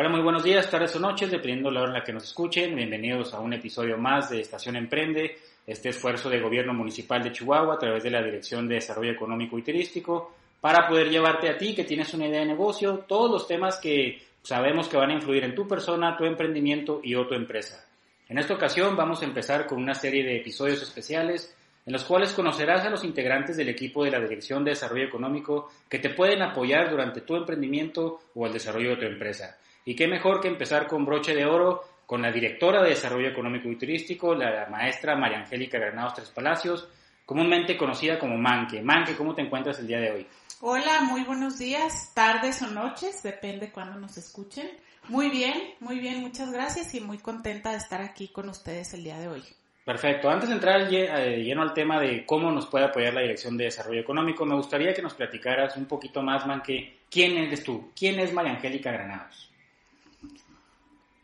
Hola, muy buenos días, tardes o noches, dependiendo de la hora en la que nos escuchen. Bienvenidos a un episodio más de Estación Emprende, este esfuerzo de gobierno municipal de Chihuahua a través de la Dirección de Desarrollo Económico y Turístico para poder llevarte a ti que tienes una idea de negocio, todos los temas que sabemos que van a influir en tu persona, tu emprendimiento y o tu empresa. En esta ocasión vamos a empezar con una serie de episodios especiales en los cuales conocerás a los integrantes del equipo de la Dirección de Desarrollo Económico que te pueden apoyar durante tu emprendimiento o el desarrollo de tu empresa. Y qué mejor que empezar con broche de oro con la directora de Desarrollo Económico y Turístico, la maestra María Angélica Granados Tres Palacios, comúnmente conocida como Manque. Manque, ¿cómo te encuentras el día de hoy? Hola, muy buenos días, tardes o noches, depende cuando nos escuchen. Muy bien, muy bien, muchas gracias y muy contenta de estar aquí con ustedes el día de hoy. Perfecto. Antes de entrar eh, lleno al tema de cómo nos puede apoyar la Dirección de Desarrollo Económico, me gustaría que nos platicaras un poquito más, Manque, quién eres tú, quién es María Angélica Granados.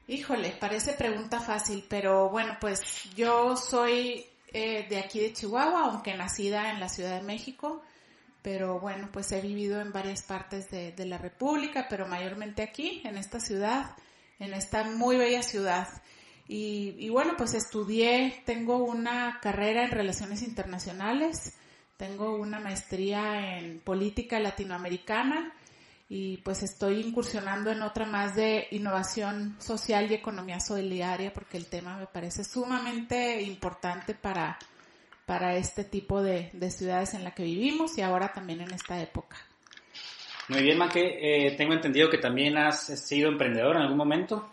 Híjole, parece pregunta fácil, pero bueno, pues yo soy eh, de aquí de Chihuahua, aunque nacida en la Ciudad de México, pero bueno, pues he vivido en varias partes de, la República, pero mayormente aquí, en esta ciudad, en esta muy bella ciudad. Y, y bueno, pues estudié, tengo una carrera en relaciones internacionales, tengo una maestría en política latinoamericana, y pues estoy incursionando en otra más de innovación social y economía solidaria porque el tema me parece sumamente importante para, para este tipo de, ciudades en la que vivimos y ahora también en esta época. Muy bien, Maque. Eh, tengo entendido que también has sido emprendedora en algún momento.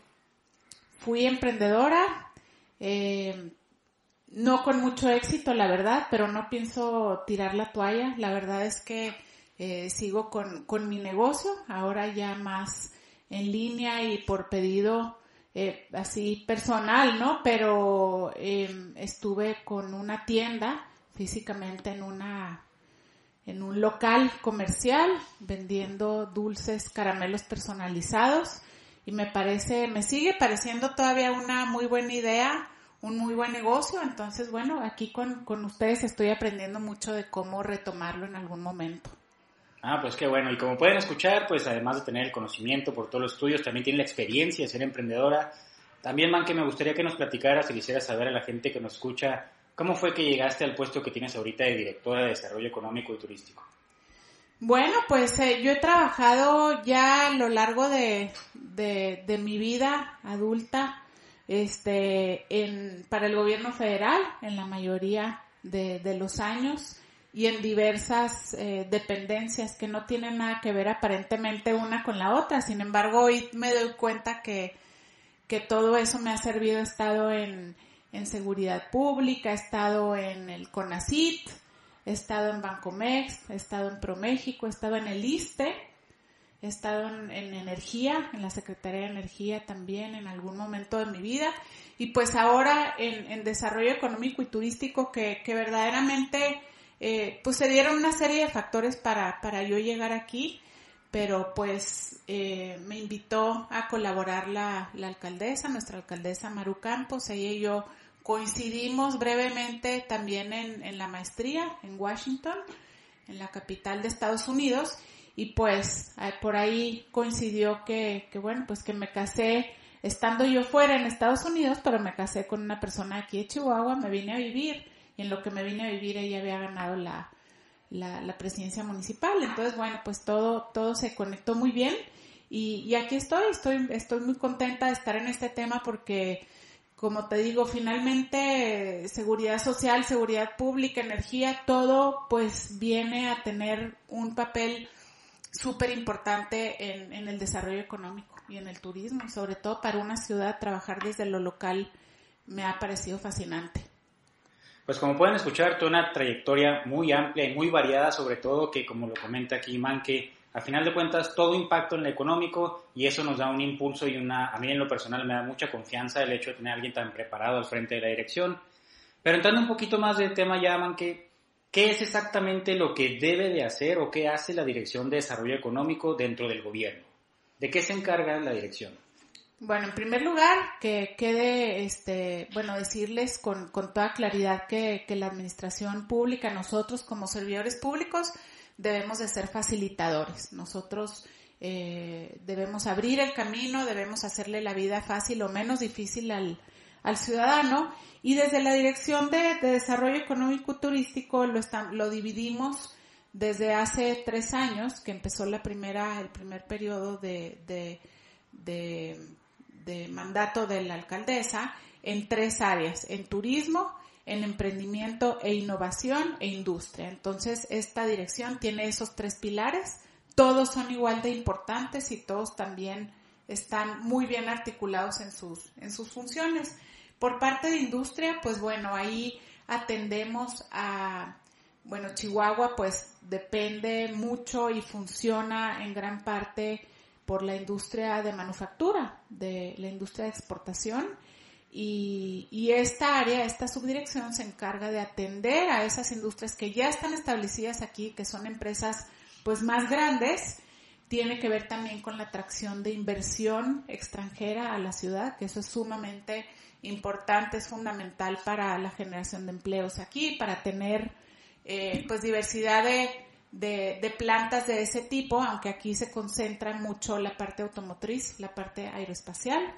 Fui emprendedora, eh, no con mucho éxito, la verdad, pero no pienso tirar la toalla. La verdad es que eh, sigo con, con, mi negocio, ahora ya más en línea y por pedido eh, así personal, ¿no? Pero em, estuve con una tienda físicamente en una en un local comercial vendiendo dulces caramelos personalizados y me parece, me sigue pareciendo todavía una muy buena idea, un muy buen negocio, entonces bueno, aquí con, con ustedes estoy aprendiendo mucho de cómo retomarlo en algún momento. Ah, pues qué bueno. Y como pueden escuchar, pues además de tener el conocimiento por todos los estudios, también tiene la experiencia de ser emprendedora. También, Man, que me gustaría que nos platicaras y quisiera saber a la gente que nos escucha, ¿cómo fue que llegaste al puesto que tienes ahorita de directora de Desarrollo Económico y Turístico? Bueno, pues eh, yo he trabajado ya a lo largo de, de, mi vida adulta este, en, para el gobierno federal en la mayoría de, de los años y en diversas eh, dependencias que no tienen nada que ver aparentemente una con la otra. Sin embargo, hoy me doy cuenta que, que todo eso me ha servido. He estado en, en seguridad pública, he estado en el CONACIT, he estado en Bancomex, he estado en ProMéxico, he estado en el ISTE, he estado en, energía, en la Secretaría de Energía también en algún momento de mi vida. Y pues ahora en, en desarrollo económico y turístico que, que verdaderamente eh, pues se dieron una serie de factores para, para yo llegar aquí, pero pues eh, me invitó a colaborar la, alcaldesa, nuestra alcaldesa Maru Campos, ella y yo coincidimos brevemente también en, en la maestría en Washington, en la capital de Estados Unidos, y pues por ahí coincidió que, que bueno, pues que me casé estando yo fuera en Estados Unidos, pero me casé con una persona aquí de Chihuahua, me vine a vivir en lo que me vine a vivir ella había ganado la, la, presidencia municipal. Entonces, bueno, pues todo, todo se conectó muy bien y, y aquí estoy, estoy, estoy muy contenta de estar en este tema porque, como te digo, finalmente seguridad social, seguridad pública, energía, todo pues viene a tener un papel súper importante en, en el desarrollo económico y en el turismo, sobre todo para una ciudad trabajar desde lo local me ha parecido fascinante. Pues como pueden escuchar, toda una trayectoria muy amplia y muy variada, sobre todo que, como lo comenta aquí Man, que a final de cuentas todo impacto en lo económico y eso nos da un impulso y una, a mí en lo personal me da mucha confianza el hecho de tener a alguien tan preparado al frente de la dirección. Pero entrando un poquito más del tema ya, Man, que, ¿qué es exactamente lo que debe de hacer o qué hace la Dirección de Desarrollo Económico dentro del gobierno? ¿De qué se encarga la dirección? Bueno, en primer lugar, que quede, este, bueno, decirles con, con toda claridad que, que la administración pública, nosotros como servidores públicos, debemos de ser facilitadores. Nosotros eh, debemos abrir el camino, debemos hacerle la vida fácil o menos difícil al, al ciudadano y desde la Dirección de, Desarrollo Económico Turístico lo, lo dividimos desde hace tres años que empezó la primera, el primer periodo de, de, de mandato de la alcaldesa en tres áreas, en turismo, en emprendimiento e innovación e industria. Entonces, esta dirección tiene esos tres pilares todos son igual de importantes y todos también están muy bien articulados en sus, en sus funciones. Por parte de industria, pues bueno, ahí atendemos a, bueno, Chihuahua pues depende mucho y funciona en gran parte por la industria de manufactura, de la industria de exportación. Y, esta área, esta subdirección se encarga de atender a esas industrias que ya están establecidas aquí, que son empresas pues más grandes, tiene que ver también con la atracción de inversión extranjera a la ciudad, que eso es sumamente importante, es fundamental para la generación de empleos aquí, para tener eh, pues diversidad de, de, plantas de ese tipo, aunque aquí se concentra mucho la parte automotriz, la parte aeroespacial.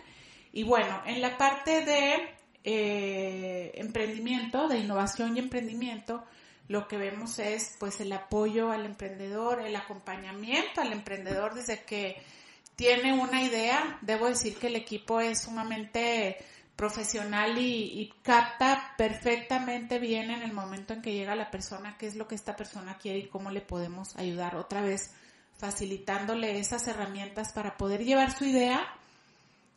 Y bueno, en la parte de eh, emprendimiento, de innovación y emprendimiento, lo que vemos es pues el apoyo al emprendedor, el acompañamiento al emprendedor desde que tiene una idea. Debo decir que el equipo es sumamente profesional y, capta perfectamente bien en el momento en que llega la persona qué es lo que esta persona quiere y cómo le podemos ayudar. Otra vez, facilitándole esas herramientas para poder llevar su idea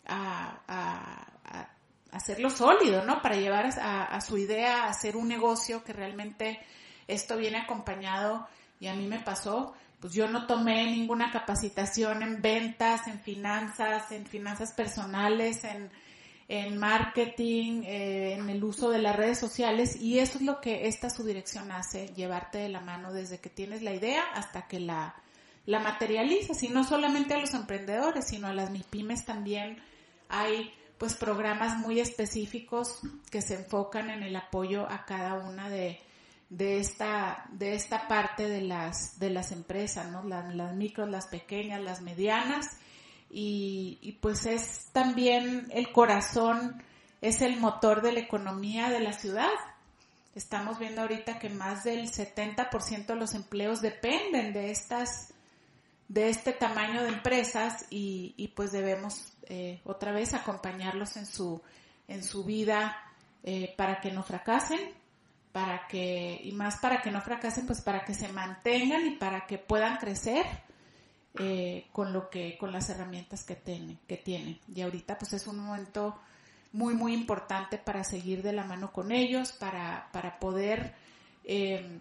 a, a, hacerlo sólido, ¿no? Para llevar a, a, su idea a hacer un negocio que realmente esto viene acompañado, y a mí me pasó, pues yo no tomé ninguna capacitación en ventas, en finanzas, en finanzas personales, en, en marketing, eh, en el uso de las redes sociales y eso es lo que esta subdirección hace, llevarte de la mano desde que tienes la idea hasta que la, la materializas y no solamente a los emprendedores, sino a las MIPIMES también hay pues programas muy específicos que se enfocan en el apoyo a cada una de, de esta, de esta parte de las, de las empresas, ¿no? Las, las micros, las pequeñas, las medianas, y, y pues es también el corazón, es el motor de la economía de la ciudad. Estamos viendo ahorita que más del 70% de los empleos dependen de estas, de este tamaño de empresas y, pues debemos eh, otra vez acompañarlos en su, en su vida eh, para que no fracasen para que, y más para que no fracasen, pues para que se mantengan y para que puedan crecer eh, con lo que, con las herramientas que tienen, que tienen. Y ahorita pues es un momento muy, muy importante para seguir de la mano con ellos, para, para poder eh,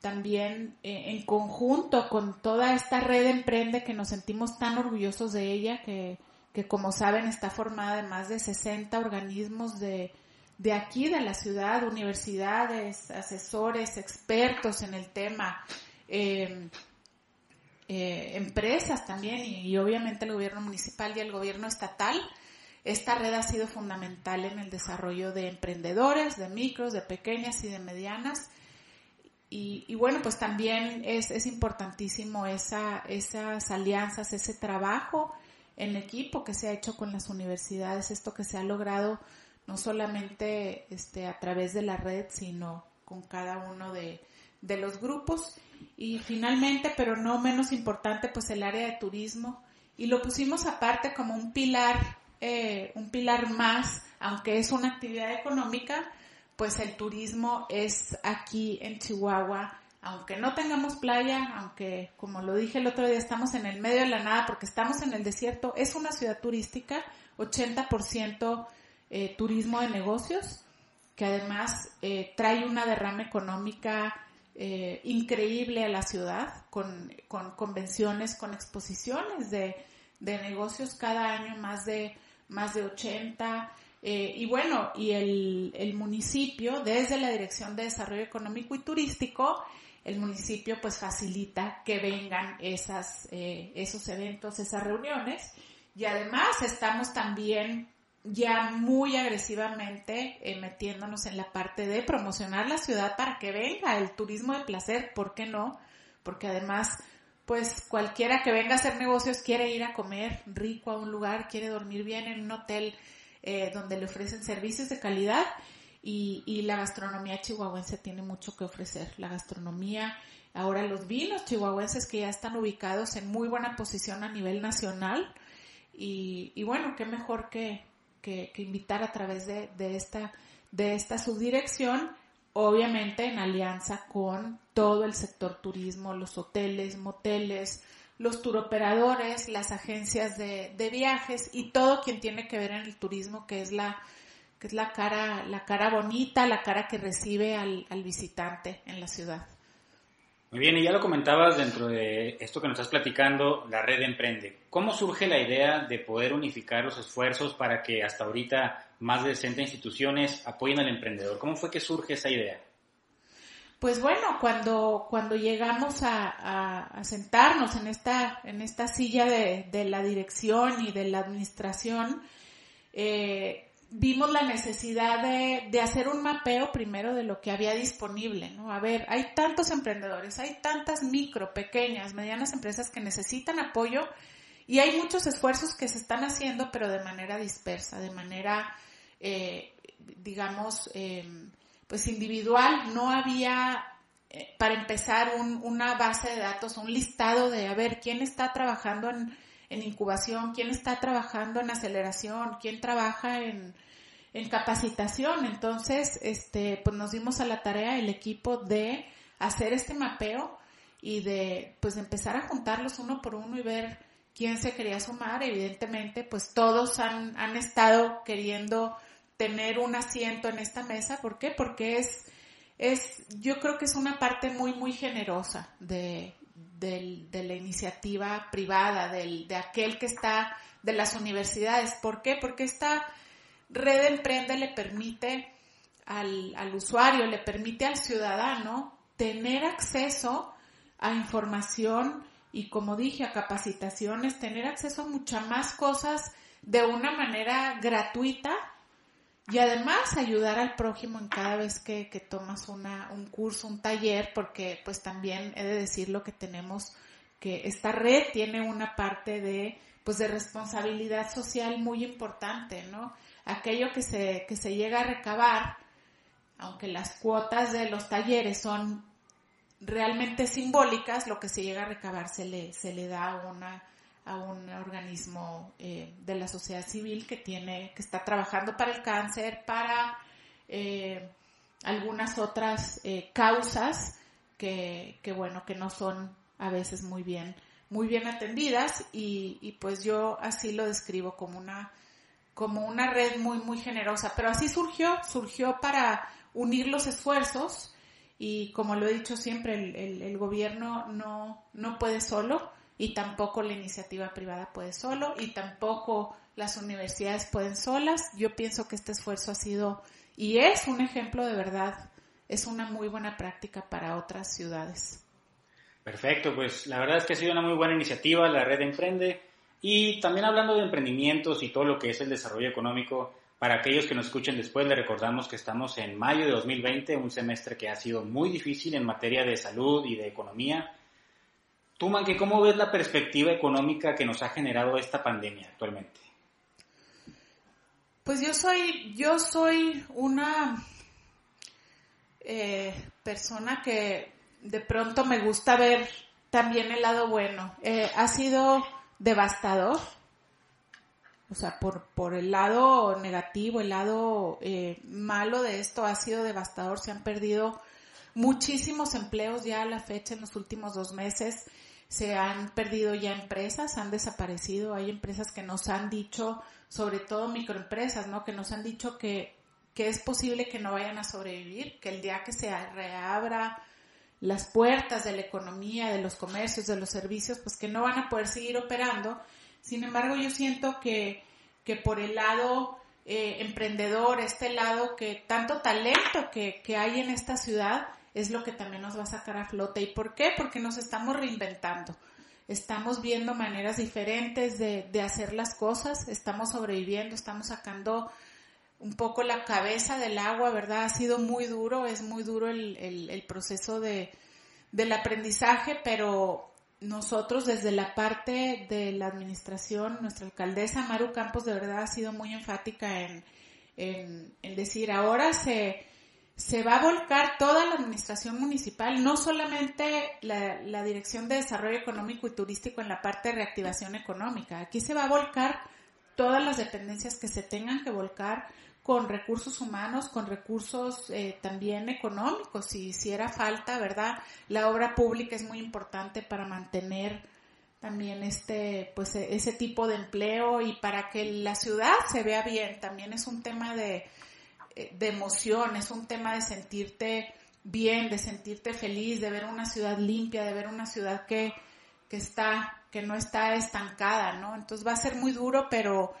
también eh, en conjunto con toda esta red de emprende que nos sentimos tan orgullosos de ella, que, que como saben está formada de más de 60 organismos de, de aquí, de la ciudad, universidades, asesores, expertos en el tema, em, eh, empresas también y, obviamente el gobierno municipal y el gobierno estatal. Esta red ha sido fundamental en el desarrollo de emprendedores, de micros, de pequeñas y de medianas. Y, bueno, pues también es, es importantísimo esa, esas alianzas, ese trabajo en equipo que se ha hecho con las universidades, esto que se ha logrado no solamente este, a través de la red, sino con cada uno de, los grupos. Y finalmente, pero no menos importante, pues el área de turismo. Y lo pusimos aparte como un pilar, eh, un pilar más, aunque es una actividad económica, pues el turismo es aquí en Chihuahua, aunque no tengamos playa, aunque como lo dije el otro día estamos en el medio de la nada porque estamos en el desierto, es una ciudad turística, 80% eh, turismo de negocios, que además eh, trae una derrama económica eh, increíble a la ciudad, con, con convenciones, con exposiciones de, de, negocios cada año, más de, más de 80. y bueno, y el, el municipio, desde la Dirección de Desarrollo Económico y Turístico, el municipio pues facilita que vengan esas, esos eventos, esas reuniones. Y además estamos también ya muy agresivamente eh, metiéndonos en la parte de promocionar la ciudad para que venga el turismo de placer, ¿por qué no? Porque además pues cualquiera que venga a hacer negocios quiere ir a comer rico a un lugar, quiere dormir bien en un hotel eh, donde le ofrecen servicios de calidad y, la gastronomía chihuahuense tiene mucho que ofrecer. La gastronomía, ahora los vinos chihuahuenses que ya están ubicados en muy buena posición a nivel nacional y, y bueno, qué mejor que, que, que, invitar a través de, de, esta, de esta subdirección obviamente en alianza con todo el sector turismo, los hoteles, moteles, los turoperadores, las agencias de, de, viajes y todo quien tiene que ver en el turismo, que es la, que es la cara, la cara bonita, la cara que recibe al, al visitante en la ciudad. Muy bien, y ya lo comentabas dentro de esto que nos estás platicando, la red Emprende. ¿Cómo surge la idea de poder unificar los esfuerzos para que hasta ahorita más de 60 instituciones apoyen al emprendedor. ¿Cómo fue que surge esa idea? Pues bueno, cuando, cuando llegamos a, a, sentarnos en esta, en esta silla de, de, la dirección y de la administración, eh, vimos la necesidad de, de, hacer un mapeo primero de lo que había disponible, ¿no? A ver, hay tantos emprendedores, hay tantas micro, pequeñas, medianas empresas que necesitan apoyo y hay muchos esfuerzos que se están haciendo, pero de manera dispersa, de manera eh, digamos, eh, pues individual, no había, eh, para empezar, un, una base de datos, un listado de, a ver, quién está trabajando en, en incubación, quién está trabajando en aceleración, quién trabaja en, en capacitación. Entonces, este, pues nos dimos a la tarea el equipo de hacer este mapeo y de, pues empezar a juntarlos uno por uno y ver quién se quería sumar. Evidentemente, pues todos han, han estado queriendo tener un asiento en esta mesa. ¿Por qué? Porque es, es, yo creo que es una parte muy, muy generosa de, de, de la iniciativa privada, del, de aquel que está, de las universidades. ¿Por qué? Porque esta red Emprende le permite al, al usuario, le permite al ciudadano tener acceso a información y como dije, a capacitaciones, tener acceso a muchas más cosas de una manera gratuita y además ayudar al prójimo en cada vez que, que tomas una, un curso, un taller, porque pues también he de decirlo que tenemos que esta red tiene una parte de pues de responsabilidad social muy importante, ¿no? Aquello que se, que se llega a recabar, aunque las cuotas de los talleres son realmente simbólicas, lo que se llega a recabar se le, se le da una a un organismo eh, de la sociedad civil que tiene, que está trabajando para el cáncer, para eh, algunas otras eh, causas que, que, bueno, que no son a veces muy bien, muy bien atendidas y, y pues yo así lo describo como una, como una red muy, muy generosa. Pero así surgió, surgió para unir los esfuerzos y como lo he dicho siempre, el, el, el gobierno no, no puede solo y tampoco la iniciativa privada puede solo y tampoco las universidades pueden solas. Yo pienso que este esfuerzo ha sido y es un ejemplo de verdad, es una muy buena práctica para otras ciudades. Perfecto, pues la verdad es que ha sido una muy buena iniciativa la red Emprende y también hablando de emprendimientos y todo lo que es el desarrollo económico, para aquellos que nos escuchen después, le recordamos que estamos en mayo de 2020, un semestre que ha sido muy difícil en materia de salud y de economía Tú, Manque, ¿cómo ves la perspectiva económica que nos ha generado esta pandemia actualmente? Pues yo soy, yo soy una eh, persona que de pronto me gusta ver también el lado bueno. Eh, ha sido devastador, o sea, por, por el lado negativo, el lado eh, malo de esto ha sido devastador. Se han perdido muchísimos empleos ya a la fecha en los últimos dos meses se han perdido ya empresas, han desaparecido, hay empresas que nos han dicho, sobre todo microempresas, ¿no? Que nos han dicho que, que es posible que no vayan a sobrevivir, que el día que se reabra las puertas de la economía, de los comercios, de los servicios, pues que no van a poder seguir operando. Sin embargo, yo siento que, que por el lado eh, emprendedor, este lado que tanto talento que, que hay en esta ciudad, es lo que también nos va a sacar a flote. ¿Y por qué? Porque nos estamos reinventando. Estamos viendo maneras diferentes de, de hacer las cosas, estamos sobreviviendo, estamos sacando un poco la cabeza del agua, ¿verdad? Ha sido muy duro, es muy duro el, el, proceso de, del aprendizaje, pero nosotros desde la parte de la administración, nuestra alcaldesa Maru Campos de verdad ha sido muy enfática en, en, decir, ahora se, se va a volcar toda la administración municipal, no solamente la, la, Dirección de Desarrollo Económico y Turístico en la parte de reactivación económica, aquí se va a volcar todas las dependencias que se tengan que volcar con recursos humanos, con recursos eh, también económicos, si hiciera falta, ¿verdad? La obra pública es muy importante para mantener también este, pues e, ese tipo de empleo y para que la ciudad se vea bien, también es un tema de, de emoción, es un tema de sentirte bien, de sentirte feliz, de ver una ciudad limpia, de ver una ciudad que, que está, que no está estancada, ¿no? Entonces va a ser muy duro, pero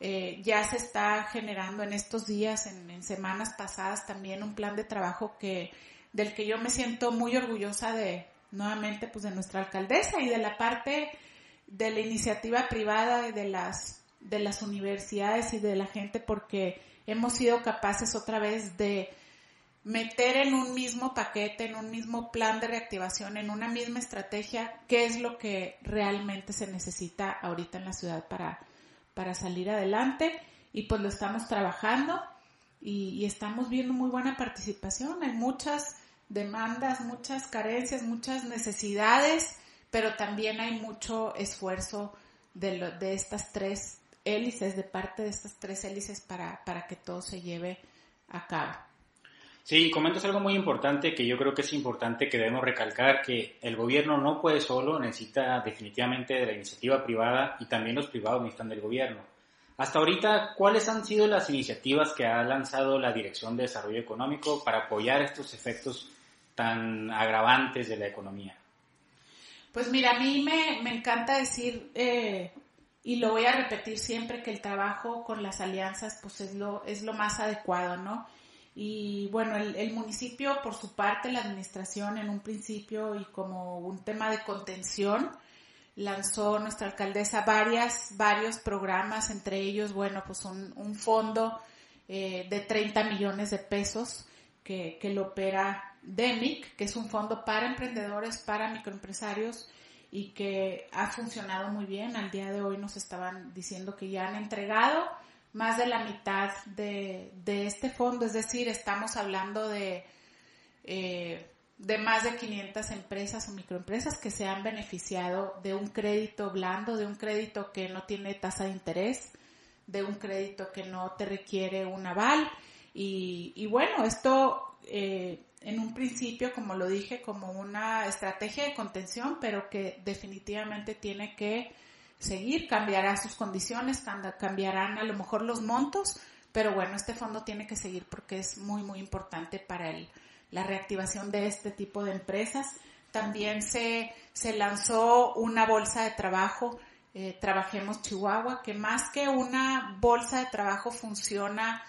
eh, ya se está generando en estos días, en, en, semanas pasadas también un plan de trabajo que, del que yo me siento muy orgullosa de, nuevamente, pues de nuestra alcaldesa y de la parte de la iniciativa privada y de las, de las universidades y de la gente porque hemos sido capaces otra vez de meter en un mismo paquete, en un mismo plan de reactivación, en una misma estrategia, qué es lo que realmente se necesita ahorita en la ciudad para, para salir adelante. Y pues lo estamos trabajando y, y estamos viendo muy buena participación. Hay muchas demandas, muchas carencias, muchas necesidades, pero también hay mucho esfuerzo de, de estas tres hélices, de parte de estas tres hélices para, para que todo se lleve a cabo. Sí, comentas algo muy importante que yo creo que es importante que debemos recalcar que el gobierno no puede solo, necesita definitivamente de la iniciativa privada y también los privados necesitan del gobierno. Hasta ahorita, ¿cuáles han sido las iniciativas que ha lanzado la Dirección de Desarrollo Económico para apoyar estos efectos tan agravantes de la economía? Pues mira, a mí me, encanta decir, eh, y lo voy a repetir siempre, que el trabajo con las alianzas pues es lo, es lo más adecuado, ¿no? Y bueno, el, municipio, por su parte, la administración en un principio y como un tema de contención, lanzó nuestra alcaldesa varias, varios programas, entre ellos, bueno, pues un, un fondo eh, de 30 millones de pesos que, que lo opera DEMIC, que es un fondo para emprendedores, para microempresarios y que ha funcionado muy bien. Al día de hoy nos estaban diciendo que ya han entregado más de la mitad de, este fondo, es decir, estamos hablando de, eh, de más de 500 empresas o microempresas que se han beneficiado de un crédito blando, de un crédito que no tiene tasa de interés, de un crédito que no te requiere un aval. Y, y bueno, esto eh, en un principio, como lo dije, como una estrategia de contención, pero que definitivamente tiene que seguir, cambiará sus condiciones, cambiarán a lo mejor los montos, pero bueno, este fondo tiene que seguir porque es muy, muy importante para el, la reactivación de este tipo de empresas. También se, se lanzó una bolsa de trabajo, eh, Trabajemos Chihuahua, que más que una bolsa de trabajo funciona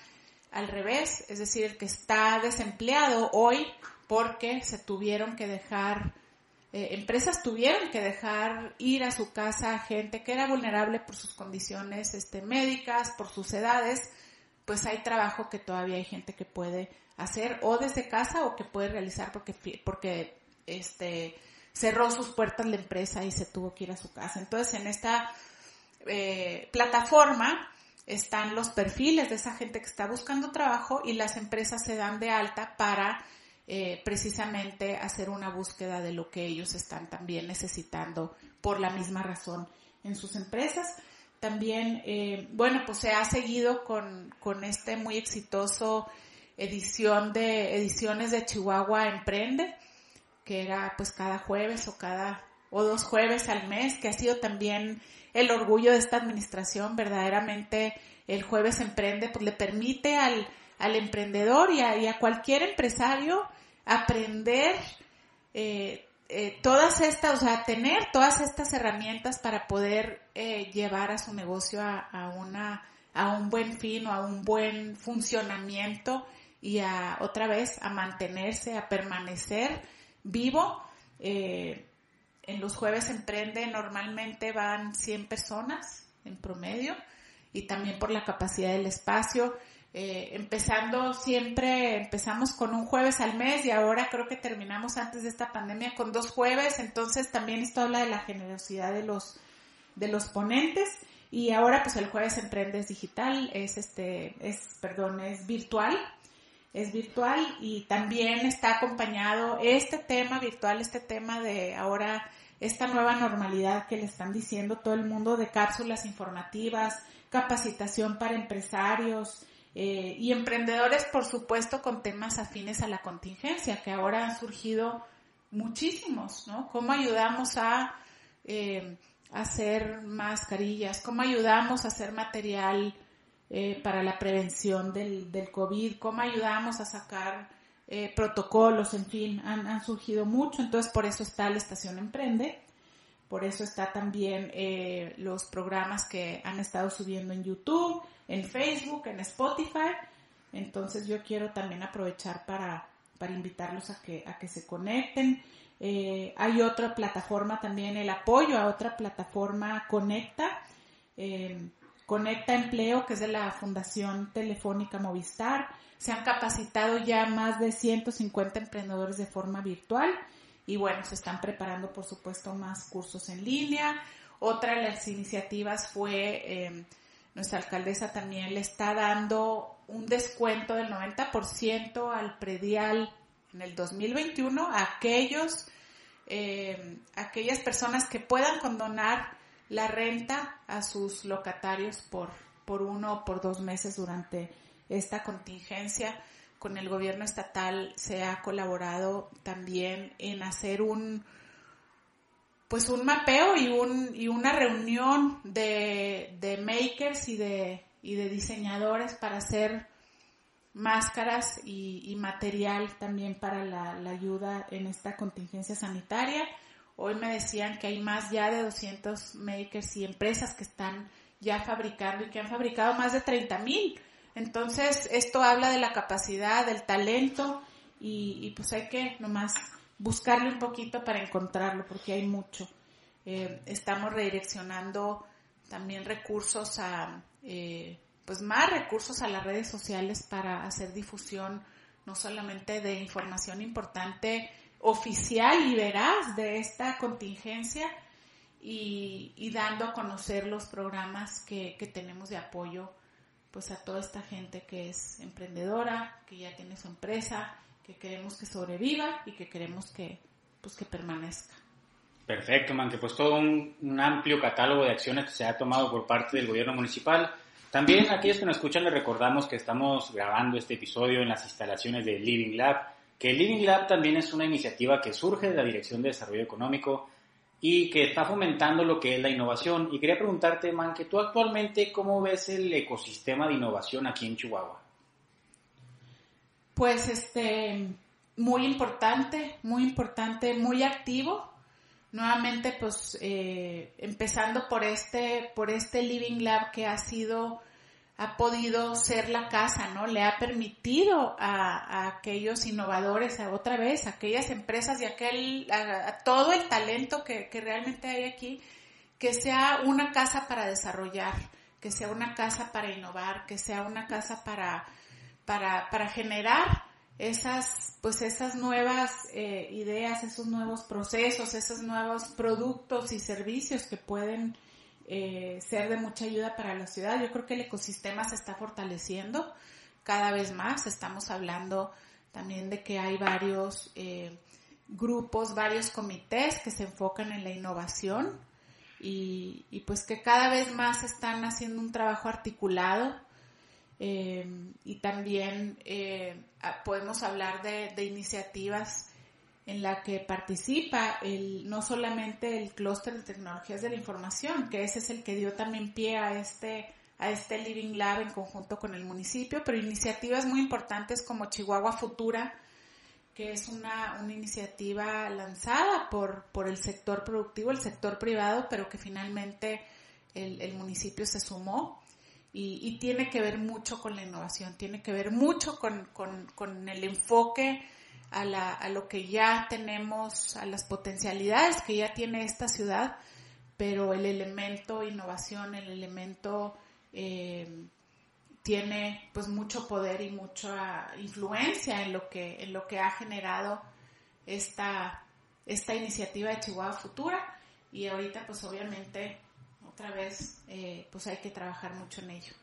al revés, es decir, el que está desempleado hoy porque se tuvieron que dejar, eh, empresas tuvieron que dejar ir a su casa gente que era vulnerable por sus condiciones este, médicas, por sus edades, pues hay trabajo que todavía hay gente que puede hacer o desde casa o que puede realizar porque, porque este, cerró sus puertas la empresa y se tuvo que ir a su casa. Entonces, en esta eh, plataforma, están los perfiles de esa gente que está buscando trabajo y las empresas se dan de alta para eh, precisamente hacer una búsqueda de lo que ellos están también necesitando por la misma razón en sus empresas. También, eh, bueno, pues se ha seguido con, con este muy exitoso edición de ediciones de Chihuahua Emprende, que era pues cada jueves o cada o dos jueves al mes, que ha sido también el orgullo de esta administración, verdaderamente el jueves emprende, pues le permite al, al emprendedor y a, cualquier empresario aprender eh, eh, todas estas, o sea, tener todas estas herramientas para poder eh, llevar a su negocio a, una, a un buen fin o a un buen funcionamiento y a otra vez a mantenerse, a permanecer vivo. En los jueves emprende normalmente van 100 personas en promedio y también por la capacidad del espacio. eh, empezando siempre, empezamos con un jueves al mes y ahora creo que terminamos antes de esta pandemia con dos jueves, entonces también esto habla de la generosidad de los, de los ponentes. Y ahora pues el jueves emprendes digital, es este, es, perdón, es virtual, es virtual y también está acompañado este tema virtual, este tema de ahora esta nueva normalidad que le están diciendo todo el mundo de cápsulas informativas, capacitación para empresarios, eh, y emprendedores, por supuesto, con temas afines a la contingencia, que ahora han surgido muchísimos, ¿no? ¿Cómo ayudamos a eh, hacer mascarillas? ¿Cómo ayudamos a hacer material eh, para la prevención del, del, COVID? ¿Cómo ayudamos a sacar protocolos? En fin, han, han, surgido mucho, entonces por eso está la Estación Emprende. Por eso está también los programas que han estado subiendo en YouTube, en Facebook, en Spotify. Entonces yo quiero también aprovechar para, para invitarlos a que, a que se conecten. Eh, hay otra plataforma también, el apoyo a otra plataforma Conecta, eh, Conecta Empleo, que es de la Fundación Telefónica Movistar. Se han capacitado ya más de 150 emprendedores de forma virtual y bueno, se están preparando por supuesto más cursos en línea. Otra de las iniciativas fue... Eh, nuestra alcaldesa también le está dando un descuento del 90% al predial en el 2021 a aquellos, eh, aquellas personas que puedan condonar la renta a sus locatarios por, por uno o por dos meses durante esta contingencia. Con el gobierno estatal se ha colaborado también en hacer un, pues un mapeo y, un, y una reunión de, de makers y de, y de diseñadores para hacer máscaras y, material también para la, la, ayuda en esta contingencia sanitaria. Hoy me decían que hay más ya de 200 makers y empresas que están ya fabricando y que han fabricado más de 30 mil. Entonces, esto habla de la capacidad, del talento y, y pues hay que nomás buscarle un poquito para encontrarlo, porque hay mucho. Eh, estamos redireccionando también recursos a, eh, pues más recursos a las redes sociales para hacer difusión no solamente de información importante oficial y veraz de esta contingencia y, dando a conocer los programas que, que tenemos de apoyo pues a toda esta gente que es emprendedora, que ya tiene su empresa, que queremos que sobreviva y que queremos que, pues, que permanezca. Perfecto, man, que pues todo un, amplio catálogo de acciones que se ha tomado por parte del gobierno municipal. También a aquellos que nos escuchan les recordamos que estamos grabando este episodio en las instalaciones de Living Lab, que Living Lab también es una iniciativa que surge de la Dirección de Desarrollo Económico y que está fomentando lo que es la innovación. Y quería preguntarte, Man, que tú actualmente, ¿cómo ves el ecosistema de innovación aquí en Chihuahua? Pues este, muy importante, muy importante, muy activo. Nuevamente, pues eh, empezando por este, por este Living Lab que ha sido, ha podido ser la casa, ¿no? Le ha permitido a, aquellos innovadores, a otra vez, a aquellas empresas y aquel, a, todo el talento que, que realmente hay aquí, que sea una casa para desarrollar, que sea una casa para innovar, que sea una casa para para, para generar esas, pues esas nuevas eh, ideas, esos nuevos procesos, esos nuevos productos y servicios que pueden eh, ser de mucha ayuda para la ciudad. Yo creo que el ecosistema se está fortaleciendo cada vez más. Estamos hablando también de que hay varios eh, grupos, varios comités que se enfocan en la innovación y, pues que cada vez más están haciendo un trabajo articulado eh, y también podemos hablar de, iniciativas en la que participa el, no solamente el clúster de tecnologías de la información, que ese es el que dio también pie a este, a este Living Lab en conjunto con el municipio, pero iniciativas muy importantes como Chihuahua Futura, que es una, una iniciativa lanzada por, por el sector productivo, el sector privado, pero que finalmente el, el municipio se sumó. Y, tiene que ver mucho con la innovación, tiene que ver mucho con, con, el enfoque a, la, a lo que ya tenemos, a las potencialidades que ya tiene esta ciudad, pero el elemento innovación, el elemento eh, tiene pues mucho poder y mucha influencia en lo que, en lo que ha generado esta, esta iniciativa de Chihuahua Futura y ahorita pues obviamente otra vez eh, pues hay que trabajar mucho en ello.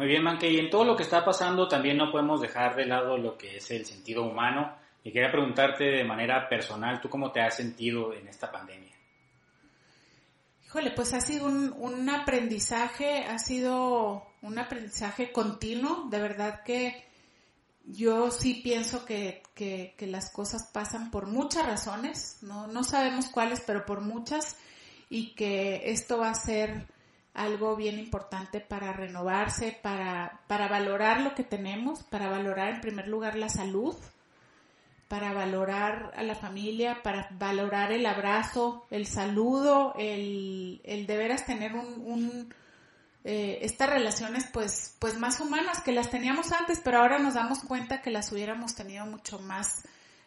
Muy bien, Manque, y en todo lo que está pasando también no podemos dejar de lado lo que es el sentido humano. Y quería preguntarte de manera personal, ¿tú cómo te has sentido en esta pandemia? Híjole, pues ha sido un, un aprendizaje, ha sido un aprendizaje continuo, de verdad que yo sí pienso que, que, que, las cosas pasan por muchas razones, no, no sabemos cuáles, pero por muchas, y que esto va a ser algo bien importante para renovarse, para, para valorar lo que tenemos, para valorar en primer lugar la salud, para valorar a la familia, para valorar el abrazo, el saludo, el, el de veras tener un, un eh, estas relaciones pues, pues más humanas que las teníamos antes, pero ahora nos damos cuenta que las hubiéramos tenido mucho más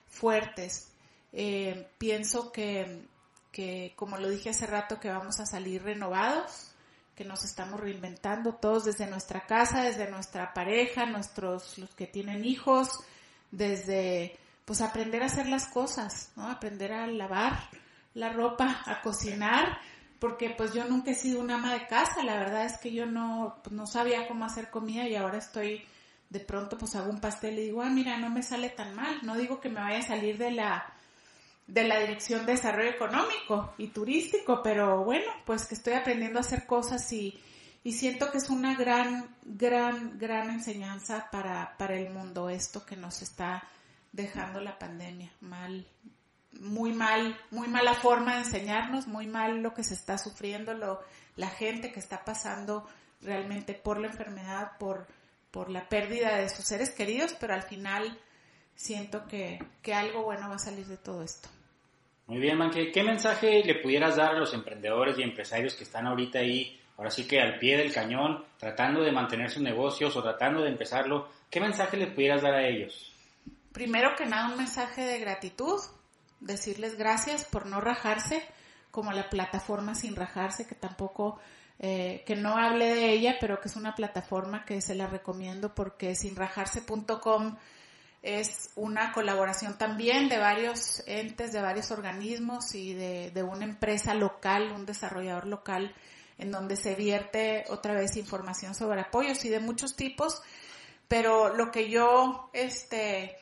fuertes. Eh, pienso que, que, como lo dije hace rato, que vamos a salir renovados, que nos estamos reinventando todos desde nuestra casa, desde nuestra pareja, nuestros, los que tienen hijos, desde, pues aprender a hacer las cosas, ¿no? Aprender a lavar la ropa, a cocinar, porque pues yo nunca he sido una ama de casa, la verdad es que yo no, pues, no sabía cómo hacer comida y ahora estoy, de pronto pues hago un pastel y digo, ah, mira, no me sale tan mal, no digo que me vaya a salir de la de la Dirección de Desarrollo Económico y Turístico, pero bueno, pues que estoy aprendiendo a hacer cosas y, y siento que es una gran, gran, gran enseñanza para, para el mundo esto que nos está dejando la pandemia. Mal, muy mal, muy mala forma de enseñarnos, muy mal lo que se está sufriendo, lo, la gente que está pasando realmente por la enfermedad, por, por la pérdida de sus seres queridos, pero al final siento que, que algo bueno va a salir de todo esto. Muy bien, Manque. ¿Qué mensaje le pudieras dar a los emprendedores y empresarios que están ahorita ahí, ahora sí que al pie del cañón, tratando de mantener sus negocios o tratando de empezarlo? ¿Qué mensaje le pudieras dar a ellos? Primero que nada, un mensaje de gratitud, decirles gracias por no rajarse, como la plataforma sin rajarse, que tampoco, eh, que no hable de ella, pero que es una plataforma que se la recomiendo porque sinrajarse.com es una colaboración también de varios entes, de varios organismos y de, de, una empresa local, un desarrollador local, en donde se vierte otra vez información sobre apoyos y de muchos tipos. Pero lo que yo este,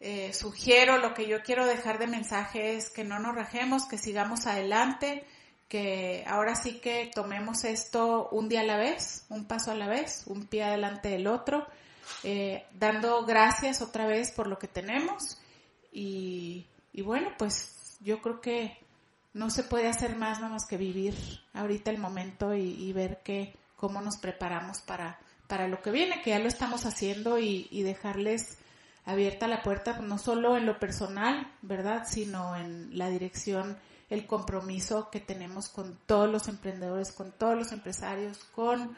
eh, sugiero, lo que yo quiero dejar de mensaje es que no nos rajemos, que sigamos adelante, que ahora sí que tomemos esto un día a la vez, un paso a la vez, un pie adelante del otro eh, dando gracias otra vez por lo que tenemos y, y, bueno, pues yo creo que no se puede hacer más nada más que vivir ahorita el momento y, ver que cómo nos preparamos para, para lo que viene, que ya lo estamos haciendo y, y dejarles abierta la puerta no solo en lo personal, ¿verdad? Sino en la dirección, el compromiso que tenemos con todos los emprendedores, con todos los empresarios, con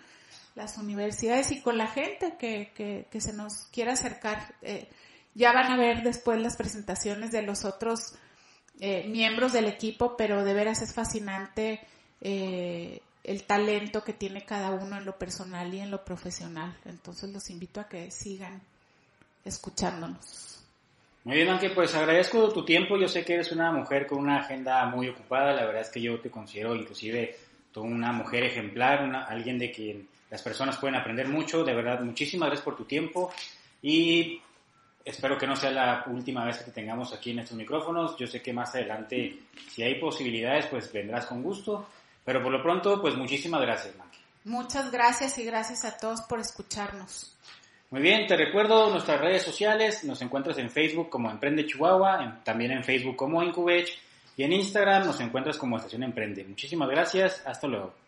las universidades y con la gente que, que, se nos quiera acercar. Eh, ya van a ver después las presentaciones de los otros eh, miembros del equipo, pero de veras es fascinante eh, el talento que tiene cada uno en lo personal y en lo profesional. Entonces los invito a que sigan escuchándonos. Muy bien, aunque pues agradezco tu tiempo. Yo sé que eres una mujer con una agenda muy ocupada. La verdad es que yo te considero inclusive una mujer ejemplar, una, alguien de quien las personas pueden aprender mucho. De verdad, muchísimas gracias por tu tiempo y espero que no sea la última vez que te tengamos aquí en estos micrófonos. Yo sé que más adelante, si hay posibilidades, pues vendrás con gusto. Pero por lo pronto, pues muchísimas gracias, Maki. Muchas gracias y gracias a todos por escucharnos. Muy bien, te recuerdo nuestras redes sociales. Nos encuentras en Facebook como Emprende Chihuahua, también en Facebook como Incubech y en Instagram nos encuentras como Estación Emprende. Muchísimas gracias. Hasta luego.